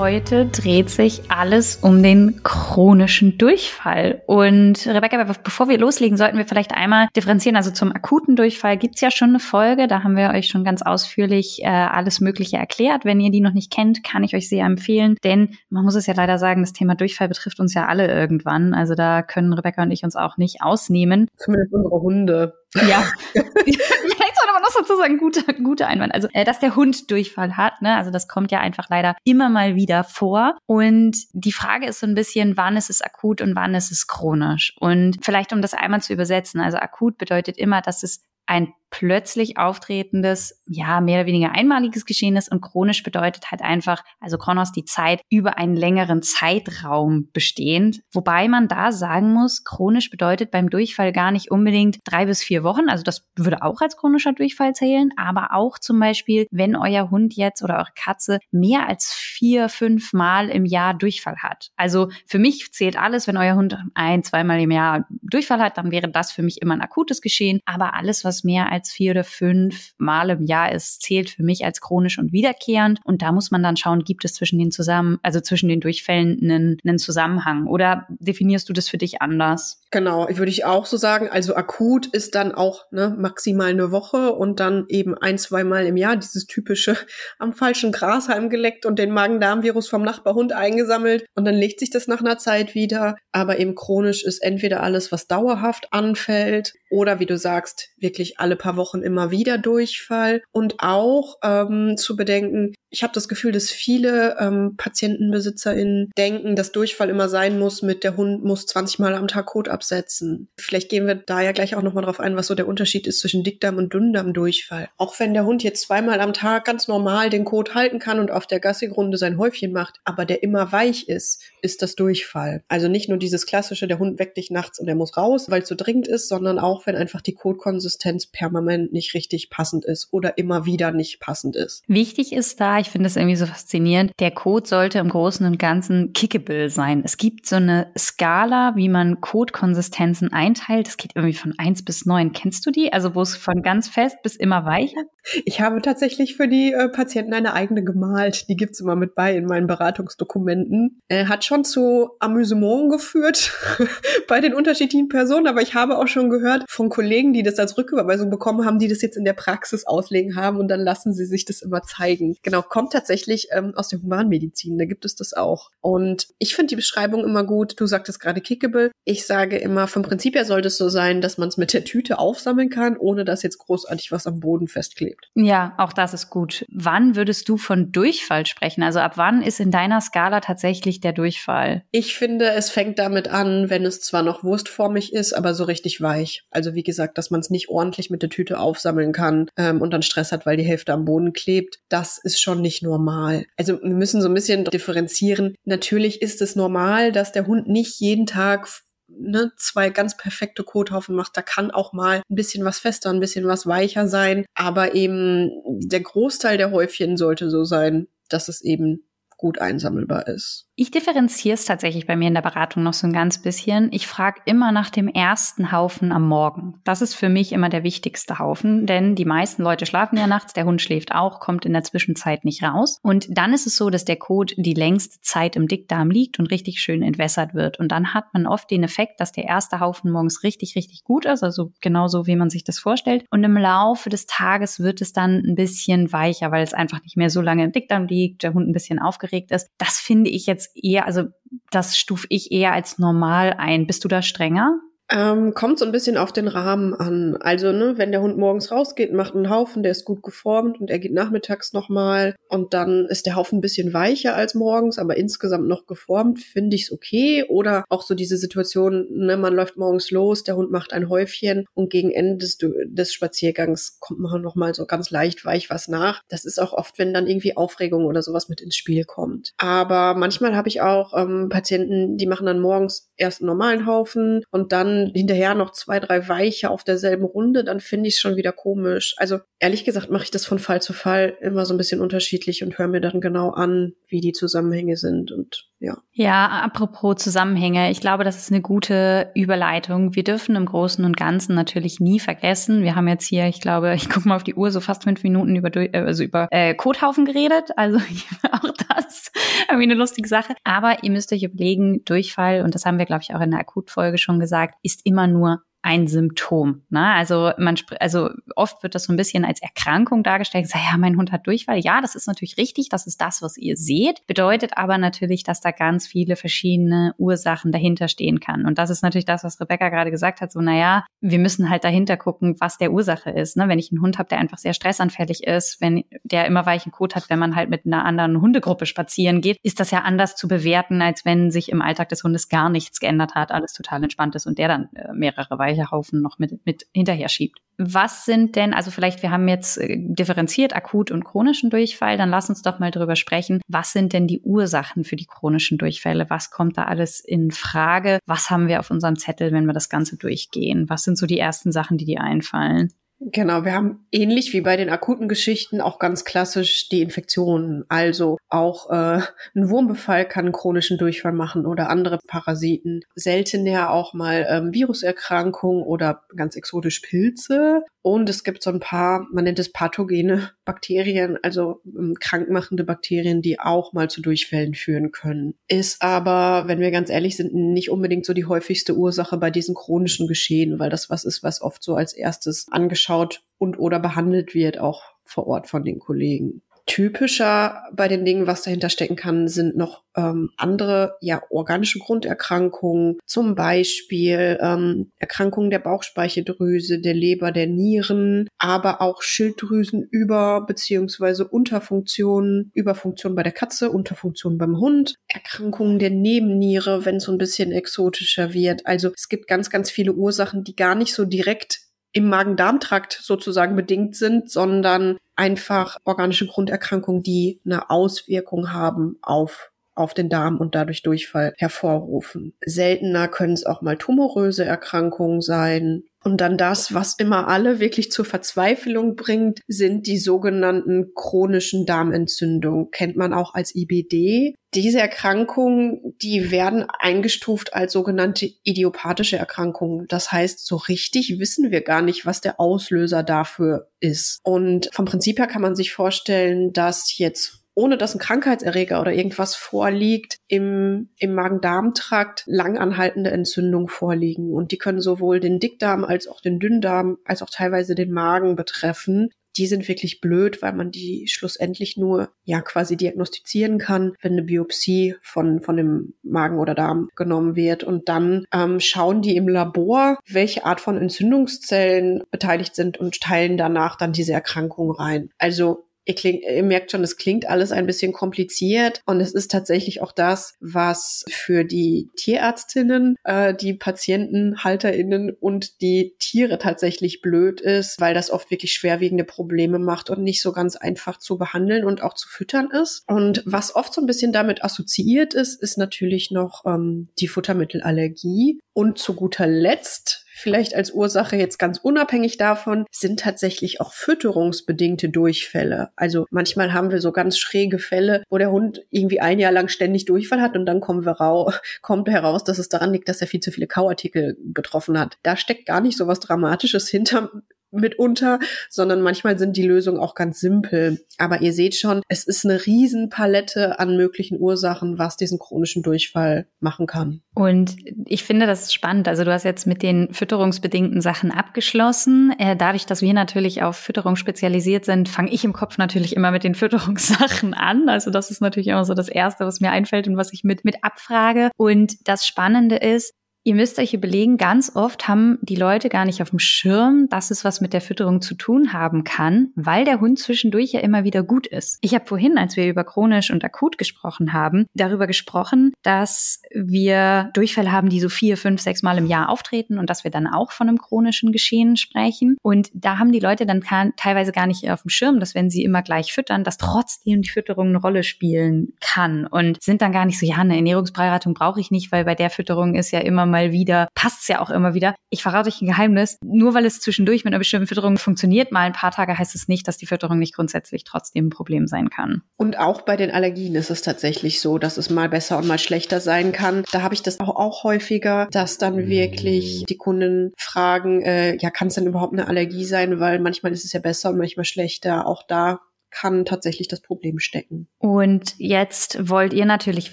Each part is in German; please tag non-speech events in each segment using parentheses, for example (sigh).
Heute dreht sich alles um den chronischen Durchfall. Und Rebecca, bevor wir loslegen, sollten wir vielleicht einmal differenzieren. Also zum akuten Durchfall gibt's ja schon eine Folge. Da haben wir euch schon ganz ausführlich äh, alles Mögliche erklärt. Wenn ihr die noch nicht kennt, kann ich euch sehr empfehlen. Denn man muss es ja leider sagen, das Thema Durchfall betrifft uns ja alle irgendwann. Also da können Rebecca und ich uns auch nicht ausnehmen. Zumindest unsere Hunde. Ja. (laughs) (laughs) Man noch sozusagen gute, gute Einwand. Also, äh, dass der Hund Durchfall hat, ne? Also das kommt ja einfach leider immer mal wieder vor. Und die Frage ist so ein bisschen, wann ist es akut und wann ist es chronisch? Und vielleicht, um das einmal zu übersetzen, also akut bedeutet immer, dass es ein plötzlich auftretendes, ja, mehr oder weniger einmaliges Geschehen ist und chronisch bedeutet halt einfach, also Chronos die Zeit über einen längeren Zeitraum bestehend. Wobei man da sagen muss, chronisch bedeutet beim Durchfall gar nicht unbedingt drei bis vier Wochen, also das würde auch als chronischer Durchfall zählen, aber auch zum Beispiel, wenn euer Hund jetzt oder eure Katze mehr als vier, fünf Mal im Jahr Durchfall hat. Also für mich zählt alles, wenn euer Hund ein, zweimal im Jahr Durchfall hat, dann wäre das für mich immer ein akutes Geschehen, aber alles, was mehr als als vier oder fünf Mal im Jahr ist, zählt für mich als chronisch und wiederkehrend. Und da muss man dann schauen, gibt es zwischen den zusammen, also zwischen den Durchfällen einen, einen Zusammenhang oder definierst du das für dich anders? Genau, würde ich auch so sagen. Also akut ist dann auch ne, maximal eine Woche und dann eben ein, zweimal im Jahr dieses typische (laughs) am falschen Grashalm geleckt und den Magen-Darm-Virus vom Nachbarhund eingesammelt und dann legt sich das nach einer Zeit wieder. Aber eben chronisch ist entweder alles, was dauerhaft anfällt oder wie du sagst, wirklich alle paar Wochen immer wieder Durchfall. Und auch ähm, zu bedenken, ich habe das Gefühl, dass viele ähm, PatientenbesitzerInnen denken, dass Durchfall immer sein muss mit der Hund muss 20 Mal am Tag Kot absetzen. Vielleicht gehen wir da ja gleich auch nochmal drauf ein, was so der Unterschied ist zwischen Dickdarm- und Dünndarmdurchfall. Auch wenn der Hund jetzt zweimal am Tag ganz normal den Kot halten kann und auf der Gassigrunde sein Häufchen macht, aber der immer weich ist, ist das Durchfall. Also nicht nur dieses klassische, der Hund weckt dich nachts und der muss raus, weil es so dringend ist, sondern auch, wenn einfach die Kotkonsistenz permanent nicht richtig passend ist oder immer wieder nicht passend ist. Wichtig ist da, ich finde es irgendwie so faszinierend. Der Code sollte im Großen und Ganzen kickable sein. Es gibt so eine Skala, wie man Codekonsistenzen einteilt. Es geht irgendwie von eins bis neun. Kennst du die? Also wo es von ganz fest bis immer weicher? Ich habe tatsächlich für die äh, Patienten eine eigene gemalt. Die gibt's immer mit bei in meinen Beratungsdokumenten. Äh, hat schon zu Amüsement geführt (laughs) bei den unterschiedlichen Personen, aber ich habe auch schon gehört von Kollegen, die das als Rücküberweisung bekommen haben, die das jetzt in der Praxis auslegen haben und dann lassen sie sich das immer zeigen. Genau, kommt tatsächlich ähm, aus der Humanmedizin, da gibt es das auch. Und ich finde die Beschreibung immer gut. Du sagtest gerade kickable. Ich sage immer, vom Prinzip her sollte es so sein, dass man es mit der Tüte aufsammeln kann, ohne dass jetzt großartig was am Boden festklebt lebt. Ja, auch das ist gut. Wann würdest du von Durchfall sprechen? Also ab wann ist in deiner Skala tatsächlich der Durchfall? Ich finde, es fängt damit an, wenn es zwar noch wurstformig ist, aber so richtig weich. Also wie gesagt, dass man es nicht ordentlich mit der Tüte aufsammeln kann ähm, und dann Stress hat, weil die Hälfte am Boden klebt. Das ist schon nicht normal. Also wir müssen so ein bisschen differenzieren. Natürlich ist es normal, dass der Hund nicht jeden Tag ne, zwei ganz perfekte Kothaufen macht, da kann auch mal ein bisschen was fester, ein bisschen was weicher sein. Aber eben der Großteil der Häufchen sollte so sein, dass es eben gut einsammelbar ist. Ich differenziere es tatsächlich bei mir in der Beratung noch so ein ganz bisschen. Ich frage immer nach dem ersten Haufen am Morgen. Das ist für mich immer der wichtigste Haufen, denn die meisten Leute schlafen ja nachts, der Hund schläft auch, kommt in der Zwischenzeit nicht raus. Und dann ist es so, dass der Kot die längste Zeit im Dickdarm liegt und richtig schön entwässert wird. Und dann hat man oft den Effekt, dass der erste Haufen morgens richtig, richtig gut ist, also genauso wie man sich das vorstellt. Und im Laufe des Tages wird es dann ein bisschen weicher, weil es einfach nicht mehr so lange im Dickdarm liegt, der Hund ein bisschen aufgeregt ist. Das finde ich jetzt eher, also das stufe ich eher als normal ein. Bist du da strenger? Ähm, kommt so ein bisschen auf den Rahmen an. Also, ne, wenn der Hund morgens rausgeht, macht einen Haufen, der ist gut geformt und er geht nachmittags nochmal und dann ist der Haufen ein bisschen weicher als morgens, aber insgesamt noch geformt, finde ich es okay. Oder auch so diese Situation, ne, man läuft morgens los, der Hund macht ein Häufchen und gegen Ende des, des Spaziergangs kommt man nochmal so ganz leicht weich was nach. Das ist auch oft, wenn dann irgendwie Aufregung oder sowas mit ins Spiel kommt. Aber manchmal habe ich auch ähm, Patienten, die machen dann morgens erst einen normalen Haufen und dann hinterher noch zwei, drei Weiche auf derselben Runde, dann finde ich es schon wieder komisch. Also ehrlich gesagt mache ich das von Fall zu Fall immer so ein bisschen unterschiedlich und höre mir dann genau an, wie die Zusammenhänge sind und ja. Ja, apropos Zusammenhänge, ich glaube, das ist eine gute Überleitung. Wir dürfen im Großen und Ganzen natürlich nie vergessen. Wir haben jetzt hier, ich glaube, ich gucke mal auf die Uhr, so fast fünf Minuten über, äh, also über äh, Kothaufen geredet. Also (laughs) auch das irgendwie eine lustige Sache. Aber ihr müsst euch überlegen, Durchfall, und das haben wir, glaube ich, auch in der Akutfolge schon gesagt, ist immer nur ein Symptom. Ne? Also man, also oft wird das so ein bisschen als Erkrankung dargestellt. Sag, ja, mein Hund hat Durchfall. Ja, das ist natürlich richtig. Das ist das, was ihr seht. Bedeutet aber natürlich, dass da ganz viele verschiedene Ursachen dahinter stehen kann. Und das ist natürlich das, was Rebecca gerade gesagt hat. So, na ja, wir müssen halt dahinter gucken, was der Ursache ist. Ne? Wenn ich einen Hund habe, der einfach sehr stressanfällig ist, wenn der immer weichen Kot hat, wenn man halt mit einer anderen Hundegruppe spazieren geht, ist das ja anders zu bewerten, als wenn sich im Alltag des Hundes gar nichts geändert hat, alles total entspannt ist und der dann äh, mehrere Weichen Speicherhaufen noch mit, mit hinterher schiebt. Was sind denn, also vielleicht, wir haben jetzt äh, differenziert akut und chronischen Durchfall, dann lass uns doch mal drüber sprechen. Was sind denn die Ursachen für die chronischen Durchfälle? Was kommt da alles in Frage? Was haben wir auf unserem Zettel, wenn wir das Ganze durchgehen? Was sind so die ersten Sachen, die dir einfallen? Genau, wir haben ähnlich wie bei den akuten Geschichten auch ganz klassisch die Infektionen. Also auch äh, ein Wurmbefall kann einen chronischen Durchfall machen oder andere Parasiten. Seltener auch mal ähm, Viruserkrankungen oder ganz exotisch Pilze. Und es gibt so ein paar, man nennt es pathogene Bakterien, also ähm, krankmachende Bakterien, die auch mal zu Durchfällen führen können. Ist aber, wenn wir ganz ehrlich sind, nicht unbedingt so die häufigste Ursache bei diesen chronischen Geschehen, weil das was ist, was oft so als erstes angeschaut und oder behandelt wird, auch vor Ort von den Kollegen. Typischer bei den Dingen, was dahinter stecken kann, sind noch ähm, andere, ja, organische Grunderkrankungen, zum Beispiel ähm, Erkrankungen der Bauchspeicheldrüse, der Leber, der Nieren, aber auch Schilddrüsenüber- bzw. Unterfunktionen, Überfunktion bei der Katze, Unterfunktion beim Hund, Erkrankungen der Nebenniere, wenn es so ein bisschen exotischer wird. Also es gibt ganz, ganz viele Ursachen, die gar nicht so direkt im Magen-Darm-Trakt sozusagen bedingt sind, sondern einfach organische Grunderkrankungen, die eine Auswirkung haben auf auf den Darm und dadurch Durchfall hervorrufen. Seltener können es auch mal tumoröse Erkrankungen sein. Und dann das, was immer alle wirklich zur Verzweiflung bringt, sind die sogenannten chronischen Darmentzündungen. Kennt man auch als IBD. Diese Erkrankungen, die werden eingestuft als sogenannte idiopathische Erkrankungen. Das heißt, so richtig wissen wir gar nicht, was der Auslöser dafür ist. Und vom Prinzip her kann man sich vorstellen, dass jetzt ohne dass ein Krankheitserreger oder irgendwas vorliegt, im, im Magen-Darm-Trakt langanhaltende Entzündungen vorliegen. Und die können sowohl den Dickdarm als auch den Dünndarm als auch teilweise den Magen betreffen. Die sind wirklich blöd, weil man die schlussendlich nur ja quasi diagnostizieren kann, wenn eine Biopsie von von dem Magen oder Darm genommen wird und dann ähm, schauen die im Labor, welche Art von Entzündungszellen beteiligt sind und teilen danach dann diese Erkrankung rein. Also Ihr, klingt, ihr merkt schon, es klingt alles ein bisschen kompliziert und es ist tatsächlich auch das, was für die Tierärztinnen, äh, die Patientenhalterinnen und die Tiere tatsächlich blöd ist, weil das oft wirklich schwerwiegende Probleme macht und nicht so ganz einfach zu behandeln und auch zu füttern ist. Und was oft so ein bisschen damit assoziiert ist, ist natürlich noch ähm, die Futtermittelallergie. Und zu guter Letzt vielleicht als Ursache jetzt ganz unabhängig davon, sind tatsächlich auch fütterungsbedingte Durchfälle. Also manchmal haben wir so ganz schräge Fälle, wo der Hund irgendwie ein Jahr lang ständig Durchfall hat und dann kommen wir rau (laughs) kommt heraus, dass es daran liegt, dass er viel zu viele Kauartikel getroffen hat. Da steckt gar nicht so was Dramatisches hinter mitunter, sondern manchmal sind die Lösungen auch ganz simpel. Aber ihr seht schon, es ist eine Riesenpalette an möglichen Ursachen, was diesen chronischen Durchfall machen kann. Und ich finde das spannend. Also du hast jetzt mit den fütterungsbedingten Sachen abgeschlossen. Äh, dadurch, dass wir natürlich auf Fütterung spezialisiert sind, fange ich im Kopf natürlich immer mit den (laughs) Fütterungssachen an. Also das ist natürlich immer so das Erste, was mir einfällt und was ich mit, mit abfrage. Und das Spannende ist, Ihr müsst euch überlegen, ganz oft haben die Leute gar nicht auf dem Schirm, dass es was mit der Fütterung zu tun haben kann, weil der Hund zwischendurch ja immer wieder gut ist. Ich habe vorhin, als wir über chronisch und akut gesprochen haben, darüber gesprochen, dass wir Durchfälle haben, die so vier, fünf, sechs Mal im Jahr auftreten und dass wir dann auch von einem chronischen Geschehen sprechen. Und da haben die Leute dann teilweise gar nicht auf dem Schirm, dass wenn sie immer gleich füttern, dass trotzdem die Fütterung eine Rolle spielen kann und sind dann gar nicht so, ja, eine Ernährungsberatung brauche ich nicht, weil bei der Fütterung ist ja immer mal wieder, passt es ja auch immer wieder. Ich verrate euch ein Geheimnis. Nur weil es zwischendurch mit einer bestimmten Fütterung funktioniert, mal ein paar Tage heißt es nicht, dass die Fütterung nicht grundsätzlich trotzdem ein Problem sein kann. Und auch bei den Allergien ist es tatsächlich so, dass es mal besser und mal schlechter sein kann. Da habe ich das auch, auch häufiger, dass dann wirklich die Kunden fragen, äh, ja, kann es denn überhaupt eine Allergie sein? Weil manchmal ist es ja besser und manchmal schlechter. Auch da kann tatsächlich das Problem stecken. Und jetzt wollt ihr natürlich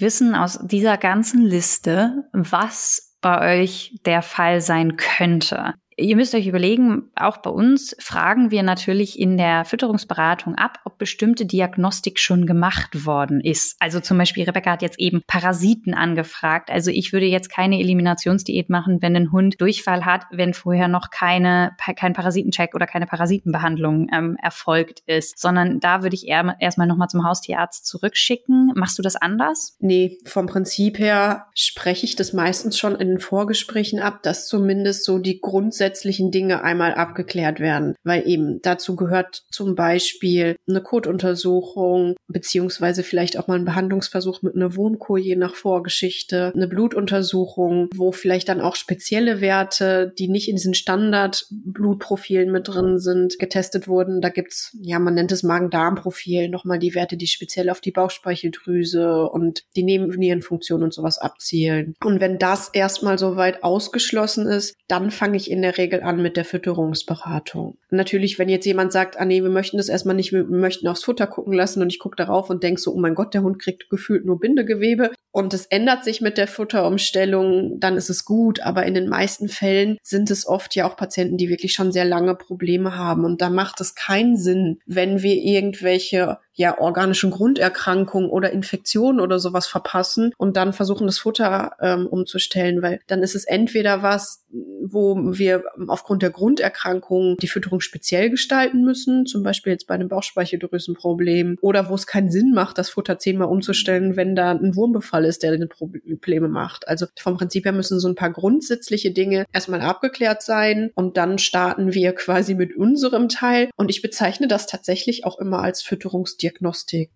wissen aus dieser ganzen Liste, was bei euch der Fall sein könnte. Ihr müsst euch überlegen, auch bei uns fragen wir natürlich in der Fütterungsberatung ab, ob bestimmte Diagnostik schon gemacht worden ist. Also zum Beispiel, Rebecca hat jetzt eben Parasiten angefragt. Also ich würde jetzt keine Eliminationsdiät machen, wenn ein Hund Durchfall hat, wenn vorher noch keine, kein Parasitencheck oder keine Parasitenbehandlung ähm, erfolgt ist, sondern da würde ich eher, erstmal nochmal zum Haustierarzt zurückschicken. Machst du das anders? Nee, vom Prinzip her spreche ich das meistens schon in den Vorgesprächen ab, dass zumindest so die Grundsätze grundsätzlichen Dinge einmal abgeklärt werden, weil eben dazu gehört zum Beispiel eine Kotuntersuchung, beziehungsweise vielleicht auch mal ein Behandlungsversuch mit einer Wurmkur je nach Vorgeschichte, eine Blutuntersuchung, wo vielleicht dann auch spezielle Werte, die nicht in diesen Standard-Blutprofilen mit drin sind, getestet wurden. Da gibt's, ja, man nennt es Magen-Darm-Profil, nochmal die Werte, die speziell auf die Bauchspeicheldrüse und die Nebennierenfunktion und sowas abzielen. Und wenn das erstmal soweit ausgeschlossen ist, dann fange ich in der Regel an mit der Fütterungsberatung. Natürlich, wenn jetzt jemand sagt, ah nee, wir möchten das erstmal nicht, wir möchten aufs Futter gucken lassen und ich gucke darauf und denke so, oh mein Gott, der Hund kriegt gefühlt nur Bindegewebe und es ändert sich mit der Futterumstellung, dann ist es gut. Aber in den meisten Fällen sind es oft ja auch Patienten, die wirklich schon sehr lange Probleme haben. Und da macht es keinen Sinn, wenn wir irgendwelche ja organischen Grunderkrankungen oder Infektionen oder sowas verpassen und dann versuchen, das Futter ähm, umzustellen, weil dann ist es entweder was, wo wir aufgrund der Grunderkrankung die Fütterung speziell gestalten müssen, zum Beispiel jetzt bei einem Bauchspeicheldrüsenproblem, oder wo es keinen Sinn macht, das Futter zehnmal umzustellen, wenn da ein Wurmbefall ist, der Probleme macht. Also vom Prinzip her müssen so ein paar grundsätzliche Dinge erstmal abgeklärt sein und dann starten wir quasi mit unserem Teil. Und ich bezeichne das tatsächlich auch immer als Fütterungsdiagnostik.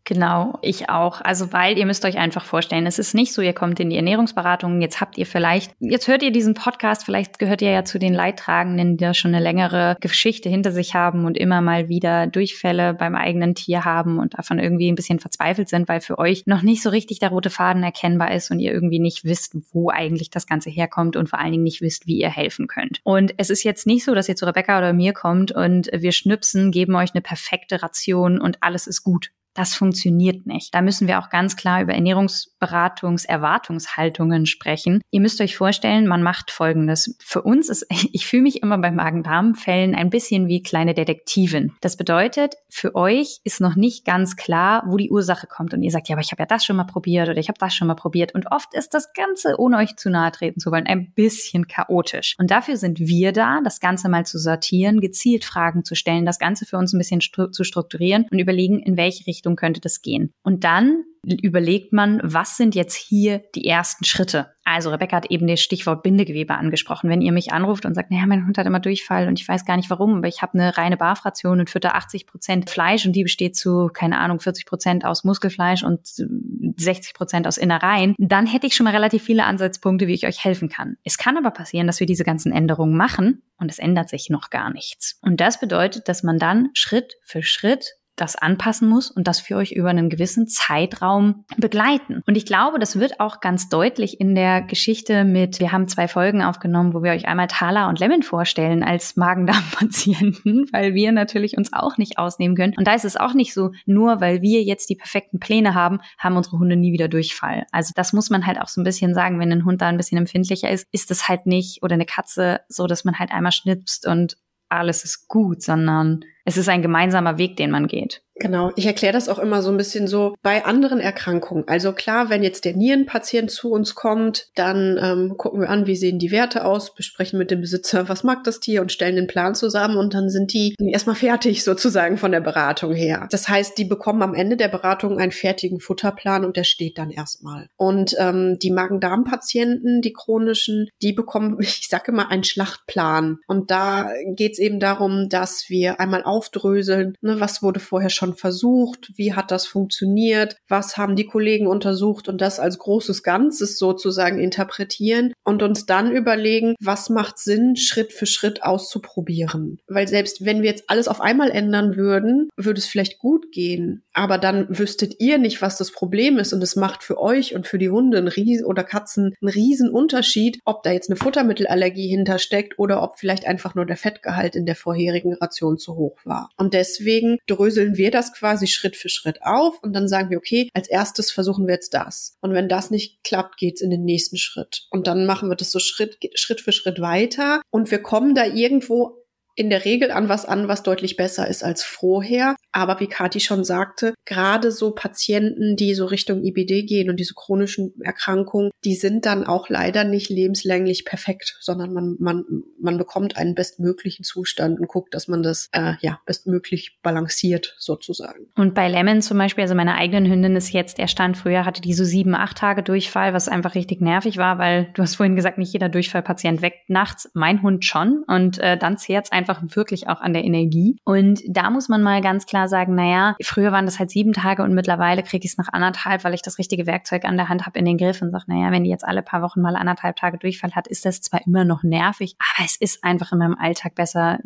Genau, ich auch. Also weil ihr müsst euch einfach vorstellen, es ist nicht so, ihr kommt in die Ernährungsberatung, jetzt habt ihr vielleicht, jetzt hört ihr diesen Podcast, vielleicht gehört ihr ja zu den Leidtragenden, die da schon eine längere Geschichte hinter sich haben und immer mal wieder Durchfälle beim eigenen Tier haben und davon irgendwie ein bisschen verzweifelt sind, weil für euch noch nicht so richtig der rote Faden erkennbar ist und ihr irgendwie nicht wisst, wo eigentlich das Ganze herkommt und vor allen Dingen nicht wisst, wie ihr helfen könnt. Und es ist jetzt nicht so, dass ihr zu Rebecca oder mir kommt und wir schnipsen, geben euch eine perfekte Ration und alles ist gut. out Das funktioniert nicht. Da müssen wir auch ganz klar über Ernährungsberatungserwartungshaltungen sprechen. Ihr müsst euch vorstellen, man macht Folgendes. Für uns ist, (laughs) ich fühle mich immer bei Magen-Darm-Fällen ein bisschen wie kleine Detektivin. Das bedeutet, für euch ist noch nicht ganz klar, wo die Ursache kommt. Und ihr sagt, ja, aber ich habe ja das schon mal probiert oder ich habe das schon mal probiert. Und oft ist das Ganze, ohne euch zu nahe treten zu wollen, ein bisschen chaotisch. Und dafür sind wir da, das Ganze mal zu sortieren, gezielt Fragen zu stellen, das Ganze für uns ein bisschen stru zu strukturieren und überlegen, in welche Richtung Richtung könnte das gehen. Und dann überlegt man, was sind jetzt hier die ersten Schritte? Also Rebecca hat eben das Stichwort Bindegewebe angesprochen. Wenn ihr mich anruft und sagt, naja, mein Hund hat immer Durchfall und ich weiß gar nicht warum, aber ich habe eine reine Barfration und fütter 80 Prozent Fleisch und die besteht zu, keine Ahnung, 40 Prozent aus Muskelfleisch und 60 Prozent aus Innereien, dann hätte ich schon mal relativ viele Ansatzpunkte, wie ich euch helfen kann. Es kann aber passieren, dass wir diese ganzen Änderungen machen und es ändert sich noch gar nichts. Und das bedeutet, dass man dann Schritt für Schritt das anpassen muss und das für euch über einen gewissen Zeitraum begleiten. Und ich glaube, das wird auch ganz deutlich in der Geschichte mit, wir haben zwei Folgen aufgenommen, wo wir euch einmal Thala und Lemon vorstellen als Magen-Darm-Patienten, (laughs) weil wir natürlich uns auch nicht ausnehmen können. Und da ist es auch nicht so, nur weil wir jetzt die perfekten Pläne haben, haben unsere Hunde nie wieder Durchfall. Also das muss man halt auch so ein bisschen sagen, wenn ein Hund da ein bisschen empfindlicher ist, ist es halt nicht, oder eine Katze, so dass man halt einmal schnipst und alles ist gut, sondern es ist ein gemeinsamer Weg, den man geht. Genau, ich erkläre das auch immer so ein bisschen so bei anderen Erkrankungen. Also klar, wenn jetzt der Nierenpatient zu uns kommt, dann ähm, gucken wir an, wie sehen die Werte aus, besprechen mit dem Besitzer, was mag das Tier und stellen den Plan zusammen und dann sind die erstmal fertig (laughs) sozusagen von der Beratung her. Das heißt, die bekommen am Ende der Beratung einen fertigen Futterplan und der steht dann erstmal. Und ähm, die Magen-Darm-Patienten, die chronischen, die bekommen, (laughs) ich sage immer, einen Schlachtplan. Und da geht es eben darum, dass wir einmal aufdröseln, ne, was wurde vorher schon schon versucht? Wie hat das funktioniert? Was haben die Kollegen untersucht und das als großes Ganzes sozusagen interpretieren und uns dann überlegen, was macht Sinn, Schritt für Schritt auszuprobieren? Weil selbst wenn wir jetzt alles auf einmal ändern würden, würde es vielleicht gut gehen. Aber dann wüsstet ihr nicht, was das Problem ist und es macht für euch und für die Hunde einen Riesen oder Katzen einen riesen Unterschied, ob da jetzt eine Futtermittelallergie hintersteckt oder ob vielleicht einfach nur der Fettgehalt in der vorherigen Ration zu hoch war. Und deswegen dröseln wir das quasi Schritt für Schritt auf und dann sagen wir, okay, als erstes versuchen wir jetzt das. Und wenn das nicht klappt, geht's in den nächsten Schritt. Und dann machen wir das so Schritt, Schritt für Schritt weiter und wir kommen da irgendwo in der Regel an was an, was deutlich besser ist als vorher. Aber wie Kathi schon sagte, gerade so Patienten, die so Richtung IBD gehen und diese chronischen Erkrankungen, die sind dann auch leider nicht lebenslänglich perfekt, sondern man, man, man bekommt einen bestmöglichen Zustand und guckt, dass man das äh, ja bestmöglich balanciert sozusagen. Und bei Lemon zum Beispiel, also meiner eigenen Hündin ist jetzt, der Stand früher hatte die so sieben, acht Tage Durchfall, was einfach richtig nervig war, weil du hast vorhin gesagt, nicht jeder Durchfallpatient weckt nachts, mein Hund schon und äh, dann zehrt es einfach wirklich auch an der Energie. Und da muss man mal ganz klar sagen, naja, früher waren das halt sieben Tage und mittlerweile kriege ich es nach anderthalb, weil ich das richtige Werkzeug an der Hand habe in den Griff und sage, naja, wenn die jetzt alle paar Wochen mal anderthalb Tage Durchfall hat, ist das zwar immer noch nervig, aber es ist einfach in meinem Alltag besser,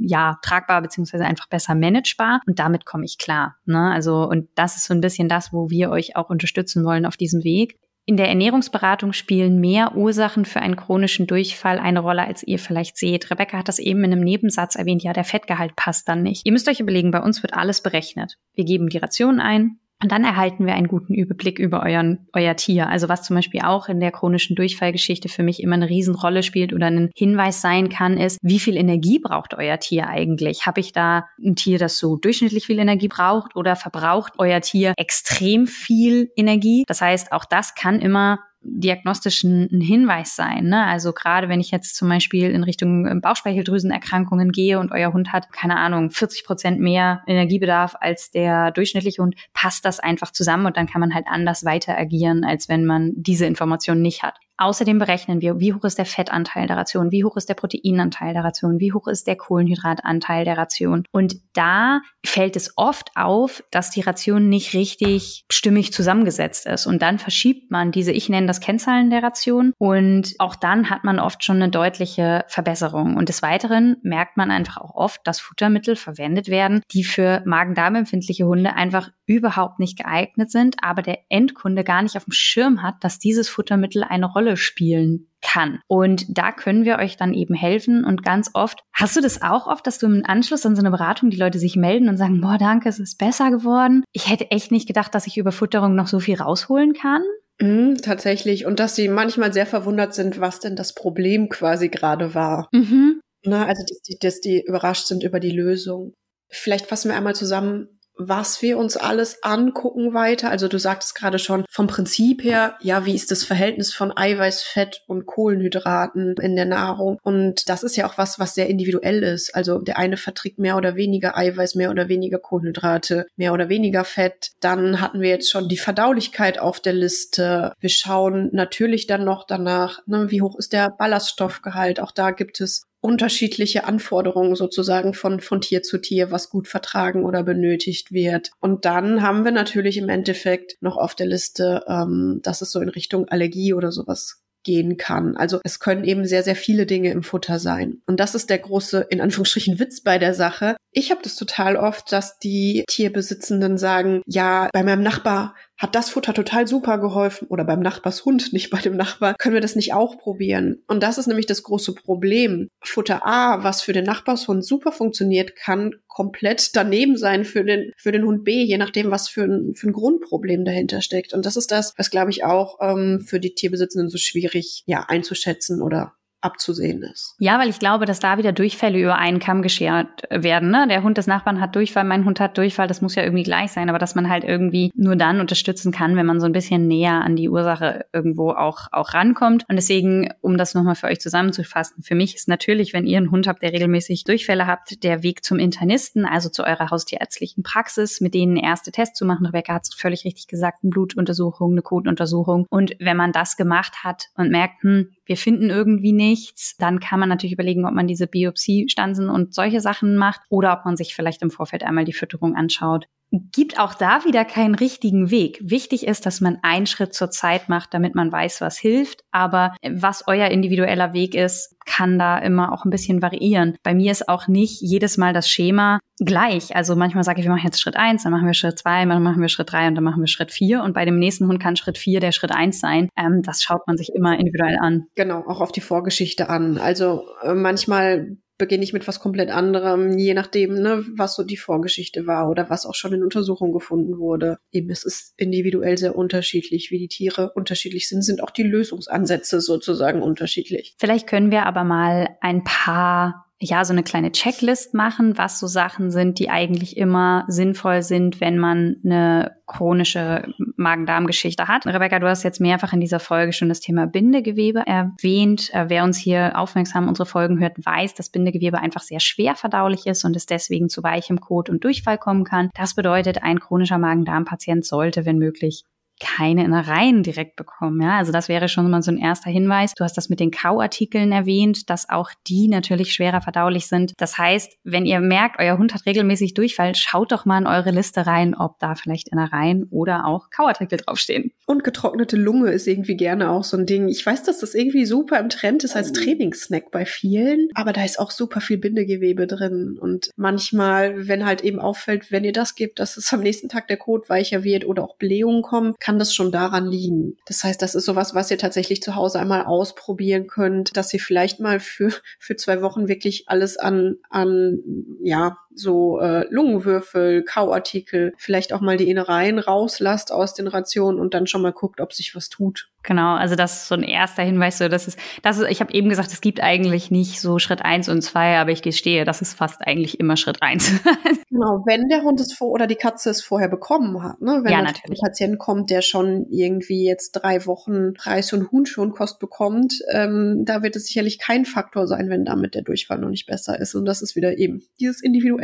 ja, tragbar beziehungsweise einfach besser managebar und damit komme ich klar. Ne? Also, und das ist so ein bisschen das, wo wir euch auch unterstützen wollen auf diesem Weg. In der Ernährungsberatung spielen mehr Ursachen für einen chronischen Durchfall eine Rolle, als ihr vielleicht seht. Rebecca hat das eben in einem Nebensatz erwähnt. Ja, der Fettgehalt passt dann nicht. Ihr müsst euch überlegen, bei uns wird alles berechnet. Wir geben die Ration ein, und dann erhalten wir einen guten Überblick über euren, euer Tier. Also was zum Beispiel auch in der chronischen Durchfallgeschichte für mich immer eine Riesenrolle spielt oder ein Hinweis sein kann, ist, wie viel Energie braucht euer Tier eigentlich? Habe ich da ein Tier, das so durchschnittlich viel Energie braucht oder verbraucht euer Tier extrem viel Energie? Das heißt, auch das kann immer diagnostischen Hinweis sein. Ne? Also gerade wenn ich jetzt zum Beispiel in Richtung ähm, Bauchspeicheldrüsenerkrankungen gehe und euer Hund hat, keine Ahnung, 40 Prozent mehr Energiebedarf als der durchschnittliche Hund, passt das einfach zusammen und dann kann man halt anders weiter agieren, als wenn man diese Information nicht hat. Außerdem berechnen wir, wie hoch ist der Fettanteil der Ration, wie hoch ist der Proteinanteil der Ration, wie hoch ist der Kohlenhydratanteil der Ration. Und da fällt es oft auf, dass die Ration nicht richtig stimmig zusammengesetzt ist. Und dann verschiebt man diese, ich nenne das Kennzahlen der Ration. Und auch dann hat man oft schon eine deutliche Verbesserung. Und des Weiteren merkt man einfach auch oft, dass Futtermittel verwendet werden, die für Magen-Darm-empfindliche Hunde einfach überhaupt nicht geeignet sind, aber der Endkunde gar nicht auf dem Schirm hat, dass dieses Futtermittel eine Rolle spielen kann. Und da können wir euch dann eben helfen. Und ganz oft, hast du das auch oft, dass du im Anschluss an so eine Beratung die Leute sich melden und sagen, boah, danke, es ist besser geworden. Ich hätte echt nicht gedacht, dass ich über Futterung noch so viel rausholen kann. Mhm, tatsächlich. Und dass sie manchmal sehr verwundert sind, was denn das Problem quasi gerade war. Mhm. Na, also, dass die, dass die überrascht sind über die Lösung. Vielleicht fassen wir einmal zusammen, was wir uns alles angucken weiter. Also du sagtest gerade schon vom Prinzip her, ja, wie ist das Verhältnis von Eiweiß, Fett und Kohlenhydraten in der Nahrung? Und das ist ja auch was, was sehr individuell ist. Also der eine verträgt mehr oder weniger Eiweiß, mehr oder weniger Kohlenhydrate, mehr oder weniger Fett. Dann hatten wir jetzt schon die Verdaulichkeit auf der Liste. Wir schauen natürlich dann noch danach, ne, wie hoch ist der Ballaststoffgehalt. Auch da gibt es unterschiedliche Anforderungen sozusagen von, von Tier zu Tier, was gut vertragen oder benötigt wird. Und dann haben wir natürlich im Endeffekt noch auf der Liste, ähm, dass es so in Richtung Allergie oder sowas gehen kann. Also es können eben sehr, sehr viele Dinge im Futter sein. Und das ist der große, in Anführungsstrichen, Witz bei der Sache. Ich habe das total oft, dass die Tierbesitzenden sagen, ja, bei meinem Nachbar hat das Futter total super geholfen oder beim Nachbarshund, nicht bei dem Nachbar, können wir das nicht auch probieren? Und das ist nämlich das große Problem. Futter A, was für den Nachbarshund super funktioniert, kann komplett daneben sein für den, für den Hund B, je nachdem, was für ein, für ein Grundproblem dahinter steckt. Und das ist das, was, glaube ich, auch ähm, für die Tierbesitzenden so schwierig ja, einzuschätzen oder abzusehen ist. Ja, weil ich glaube, dass da wieder Durchfälle über einen Kamm geschert werden. Ne? Der Hund des Nachbarn hat Durchfall, mein Hund hat Durchfall, das muss ja irgendwie gleich sein, aber dass man halt irgendwie nur dann unterstützen kann, wenn man so ein bisschen näher an die Ursache irgendwo auch, auch rankommt. Und deswegen, um das nochmal für euch zusammenzufassen, für mich ist natürlich, wenn ihr einen Hund habt, der regelmäßig Durchfälle habt, der Weg zum Internisten, also zu eurer haustierärztlichen Praxis, mit denen erste Tests zu machen. Rebecca hat es völlig richtig gesagt, eine Blutuntersuchung, eine Kotuntersuchung. Und wenn man das gemacht hat und merkt, hm, wir finden irgendwie nichts, dann kann man natürlich überlegen, ob man diese Biopsiestanzen und solche Sachen macht oder ob man sich vielleicht im Vorfeld einmal die Fütterung anschaut. Gibt auch da wieder keinen richtigen Weg. Wichtig ist, dass man einen Schritt zur Zeit macht, damit man weiß, was hilft. Aber was euer individueller Weg ist, kann da immer auch ein bisschen variieren. Bei mir ist auch nicht jedes Mal das Schema gleich. Also manchmal sage ich, wir machen jetzt Schritt eins, dann machen wir Schritt zwei, dann machen wir Schritt drei und dann machen wir Schritt vier. Und bei dem nächsten Hund kann Schritt vier der Schritt eins sein. Ähm, das schaut man sich immer individuell an. Genau, auch auf die Vorgeschichte an. Also äh, manchmal beginne ich mit was komplett anderem, je nachdem, ne, was so die Vorgeschichte war oder was auch schon in Untersuchungen gefunden wurde. Eben, es ist individuell sehr unterschiedlich, wie die Tiere unterschiedlich sind, sind auch die Lösungsansätze sozusagen unterschiedlich. Vielleicht können wir aber mal ein paar ja, so eine kleine Checklist machen, was so Sachen sind, die eigentlich immer sinnvoll sind, wenn man eine chronische Magen-Darm-Geschichte hat. Rebecca, du hast jetzt mehrfach in dieser Folge schon das Thema Bindegewebe erwähnt. Äh, wer uns hier aufmerksam unsere Folgen hört, weiß, dass Bindegewebe einfach sehr schwer verdaulich ist und es deswegen zu weichem Kot und Durchfall kommen kann. Das bedeutet, ein chronischer Magen-Darm-Patient sollte, wenn möglich, keine Innereien direkt bekommen. Ja, also das wäre schon mal so ein erster Hinweis. Du hast das mit den Kauartikeln erwähnt, dass auch die natürlich schwerer verdaulich sind. Das heißt, wenn ihr merkt, euer Hund hat regelmäßig Durchfall, schaut doch mal in eure Liste rein, ob da vielleicht Innereien oder auch Kauartikel draufstehen. Und getrocknete Lunge ist irgendwie gerne auch so ein Ding. Ich weiß, dass das irgendwie super im Trend ist als Trainingssnack bei vielen, aber da ist auch super viel Bindegewebe drin. Und manchmal, wenn halt eben auffällt, wenn ihr das gebt, dass es am nächsten Tag der Kot weicher wird oder auch Blähungen kommen, kann das schon daran liegen. Das heißt, das ist sowas, was ihr tatsächlich zu Hause einmal ausprobieren könnt, dass ihr vielleicht mal für, für zwei Wochen wirklich alles an, an, ja, so äh, Lungenwürfel, Kauartikel, vielleicht auch mal die Innereien rauslasst aus den Rationen und dann schon mal guckt, ob sich was tut. Genau, also das ist so ein erster Hinweis. So, das ist, das ist, ich habe eben gesagt, es gibt eigentlich nicht so Schritt eins und zwei, aber ich gestehe, das ist fast eigentlich immer Schritt eins. (laughs) genau, wenn der Hund es vor oder die Katze es vorher bekommen hat, ne? Wenn ja, natürlich. ein Patient kommt, der schon irgendwie jetzt drei Wochen Reis und Huhnschonkost bekommt, ähm, da wird es sicherlich kein Faktor sein, wenn damit der Durchfall noch nicht besser ist. Und das ist wieder eben dieses Individuelle.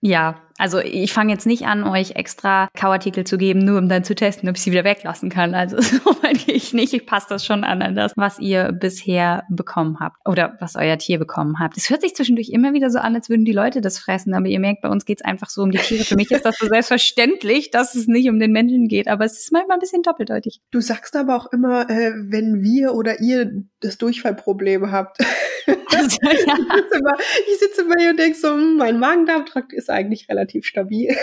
Ja, also ich fange jetzt nicht an, euch extra Kauartikel zu geben, nur um dann zu testen, ob ich sie wieder weglassen kann. Also (laughs) so weit gehe ich nicht. Ich passe das schon an an das, was ihr bisher bekommen habt oder was euer Tier bekommen habt. Es hört sich zwischendurch immer wieder so an, als würden die Leute das fressen, aber ihr merkt, bei uns geht es einfach so um die Tiere. Für mich ist das so selbstverständlich, dass es nicht um den Menschen geht, aber es ist manchmal ein bisschen doppeldeutig. Du sagst aber auch immer, äh, wenn wir oder ihr das Durchfallproblem habt. Also, ja. (laughs) ich, sitze immer, ich sitze immer hier und denke so, hm, mein Magen-Darm-Trakt ist eigentlich relativ stabil.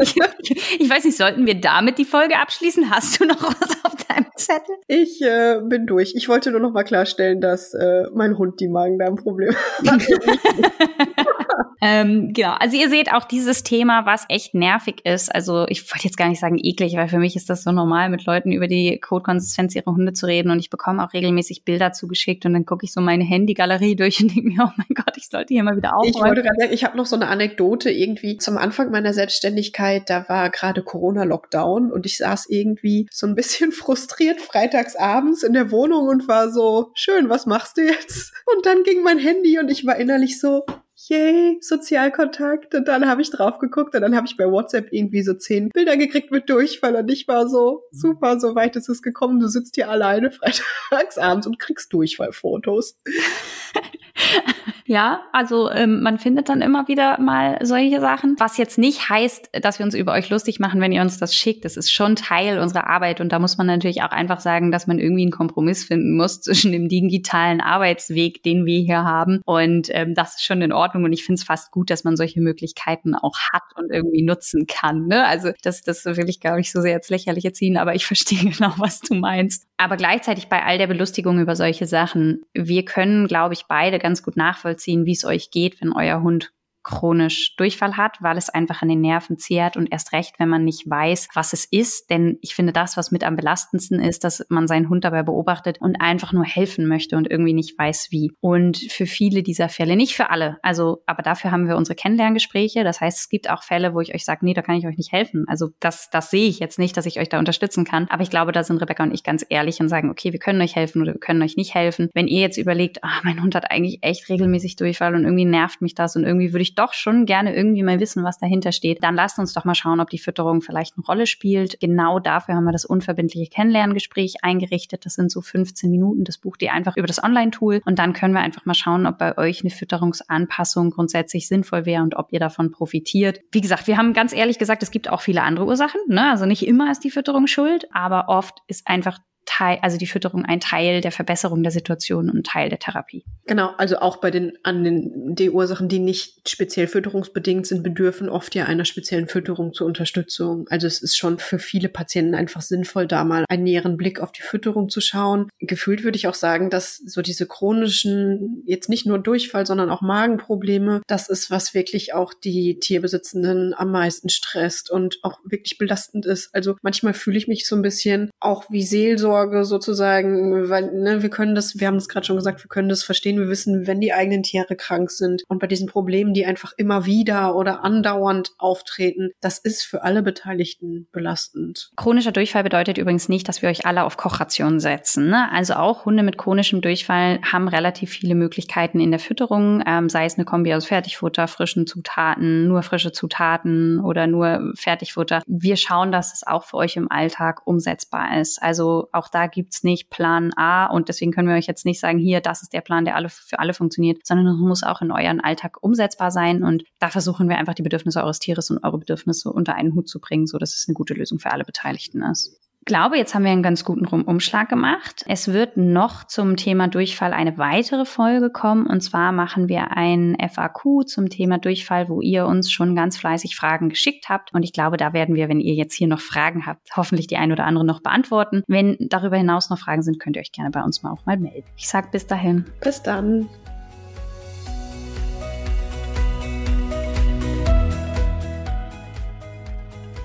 (laughs) ich weiß nicht, sollten wir damit die Folge abschließen? Hast du noch was auf deinem Zettel? Ich äh, bin durch. Ich wollte nur noch mal klarstellen, dass äh, mein Hund die Magen-Darm-Probleme hat. (laughs) ähm, genau, also ihr seht auch dieses Thema, was echt nervig ist. Also ich wollte jetzt gar nicht sagen eklig, weil für mich ist das so normal, mit Leuten über die Codekonsistenz ihrer Hunde zu reden. Und ich bekomme auch regelmäßig Bilder zugeschickt und dann gucke ich so meine Handygalerie durch und denke mir, oh mein Gott, ich sollte hier mal wieder aufräumen. Ich wollte gerade ich habe noch so eine Anekdote irgendwie zum Anfang meiner Selbstständigkeit. Da war gerade Corona-Lockdown und ich saß irgendwie so ein bisschen (laughs) frustriert freitags abends in der Wohnung und war so, schön, was machst du jetzt? Und dann ging mein Handy und ich war innerlich so, yay, Sozialkontakt. Und dann habe ich drauf geguckt und dann habe ich bei WhatsApp irgendwie so zehn Bilder gekriegt mit Durchfall und ich war so, super, so weit ist es gekommen. Du sitzt hier alleine freitags abends und kriegst Durchfallfotos. (laughs) Ja, also ähm, man findet dann immer wieder mal solche Sachen, was jetzt nicht heißt, dass wir uns über euch lustig machen, wenn ihr uns das schickt. Das ist schon Teil unserer Arbeit und da muss man natürlich auch einfach sagen, dass man irgendwie einen Kompromiss finden muss (laughs) zwischen dem digitalen Arbeitsweg, den wir hier haben und ähm, das ist schon in Ordnung und ich finde es fast gut, dass man solche Möglichkeiten auch hat und irgendwie nutzen kann. Ne? Also das, das will ich gar nicht so sehr jetzt lächerlich erziehen, aber ich (laughs) verstehe genau, was du meinst. Aber gleichzeitig bei all der Belustigung über solche Sachen, wir können, glaube ich, beide ganz gut nachvollziehen, wie es euch geht, wenn euer Hund chronisch Durchfall hat, weil es einfach an den Nerven zehrt und erst recht, wenn man nicht weiß, was es ist. Denn ich finde, das, was mit am belastendsten ist, dass man seinen Hund dabei beobachtet und einfach nur helfen möchte und irgendwie nicht weiß, wie. Und für viele dieser Fälle, nicht für alle, also, aber dafür haben wir unsere Kennenlerngespräche. Das heißt, es gibt auch Fälle, wo ich euch sage, nee, da kann ich euch nicht helfen. Also das, das sehe ich jetzt nicht, dass ich euch da unterstützen kann. Aber ich glaube, da sind Rebecca und ich ganz ehrlich und sagen, okay, wir können euch helfen oder wir können euch nicht helfen. Wenn ihr jetzt überlegt, ah, mein Hund hat eigentlich echt regelmäßig Durchfall und irgendwie nervt mich das und irgendwie würde ich natürlich doch schon gerne irgendwie mal wissen, was dahinter steht, dann lasst uns doch mal schauen, ob die Fütterung vielleicht eine Rolle spielt. Genau dafür haben wir das unverbindliche Kennenlerngespräch eingerichtet. Das sind so 15 Minuten. Das bucht ihr einfach über das Online-Tool und dann können wir einfach mal schauen, ob bei euch eine Fütterungsanpassung grundsätzlich sinnvoll wäre und ob ihr davon profitiert. Wie gesagt, wir haben ganz ehrlich gesagt, es gibt auch viele andere Ursachen. Ne? Also nicht immer ist die Fütterung schuld, aber oft ist einfach Teil, also die Fütterung ein Teil der Verbesserung der Situation und Teil der Therapie. Genau, also auch bei den an den die Ursachen, die nicht speziell fütterungsbedingt sind, bedürfen oft ja einer speziellen Fütterung zur Unterstützung. Also es ist schon für viele Patienten einfach sinnvoll, da mal einen näheren Blick auf die Fütterung zu schauen. Gefühlt würde ich auch sagen, dass so diese chronischen, jetzt nicht nur Durchfall, sondern auch Magenprobleme, das ist, was wirklich auch die Tierbesitzenden am meisten stresst und auch wirklich belastend ist. Also manchmal fühle ich mich so ein bisschen auch wie Seelsorge Fürsorge sozusagen, weil ne, wir können das, wir haben es gerade schon gesagt, wir können das verstehen, wir wissen, wenn die eigenen Tiere krank sind und bei diesen Problemen, die einfach immer wieder oder andauernd auftreten, das ist für alle Beteiligten belastend. Chronischer Durchfall bedeutet übrigens nicht, dass wir euch alle auf Kochrationen setzen. Ne? Also auch Hunde mit chronischem Durchfall haben relativ viele Möglichkeiten in der Fütterung, ähm, sei es eine Kombi aus Fertigfutter, frischen Zutaten, nur frische Zutaten oder nur Fertigfutter. Wir schauen, dass es auch für euch im Alltag umsetzbar ist. Also auch da gibt's nicht Plan A und deswegen können wir euch jetzt nicht sagen, hier, das ist der Plan, der alle für alle funktioniert, sondern es muss auch in euren Alltag umsetzbar sein und da versuchen wir einfach die Bedürfnisse eures Tieres und eure Bedürfnisse unter einen Hut zu bringen, so dass es eine gute Lösung für alle Beteiligten ist glaube, jetzt haben wir einen ganz guten Umschlag gemacht. Es wird noch zum Thema Durchfall eine weitere Folge kommen. Und zwar machen wir ein FAQ zum Thema Durchfall, wo ihr uns schon ganz fleißig Fragen geschickt habt. Und ich glaube, da werden wir, wenn ihr jetzt hier noch Fragen habt, hoffentlich die ein oder andere noch beantworten. Wenn darüber hinaus noch Fragen sind, könnt ihr euch gerne bei uns mal auch mal melden. Ich sag bis dahin. Bis dann.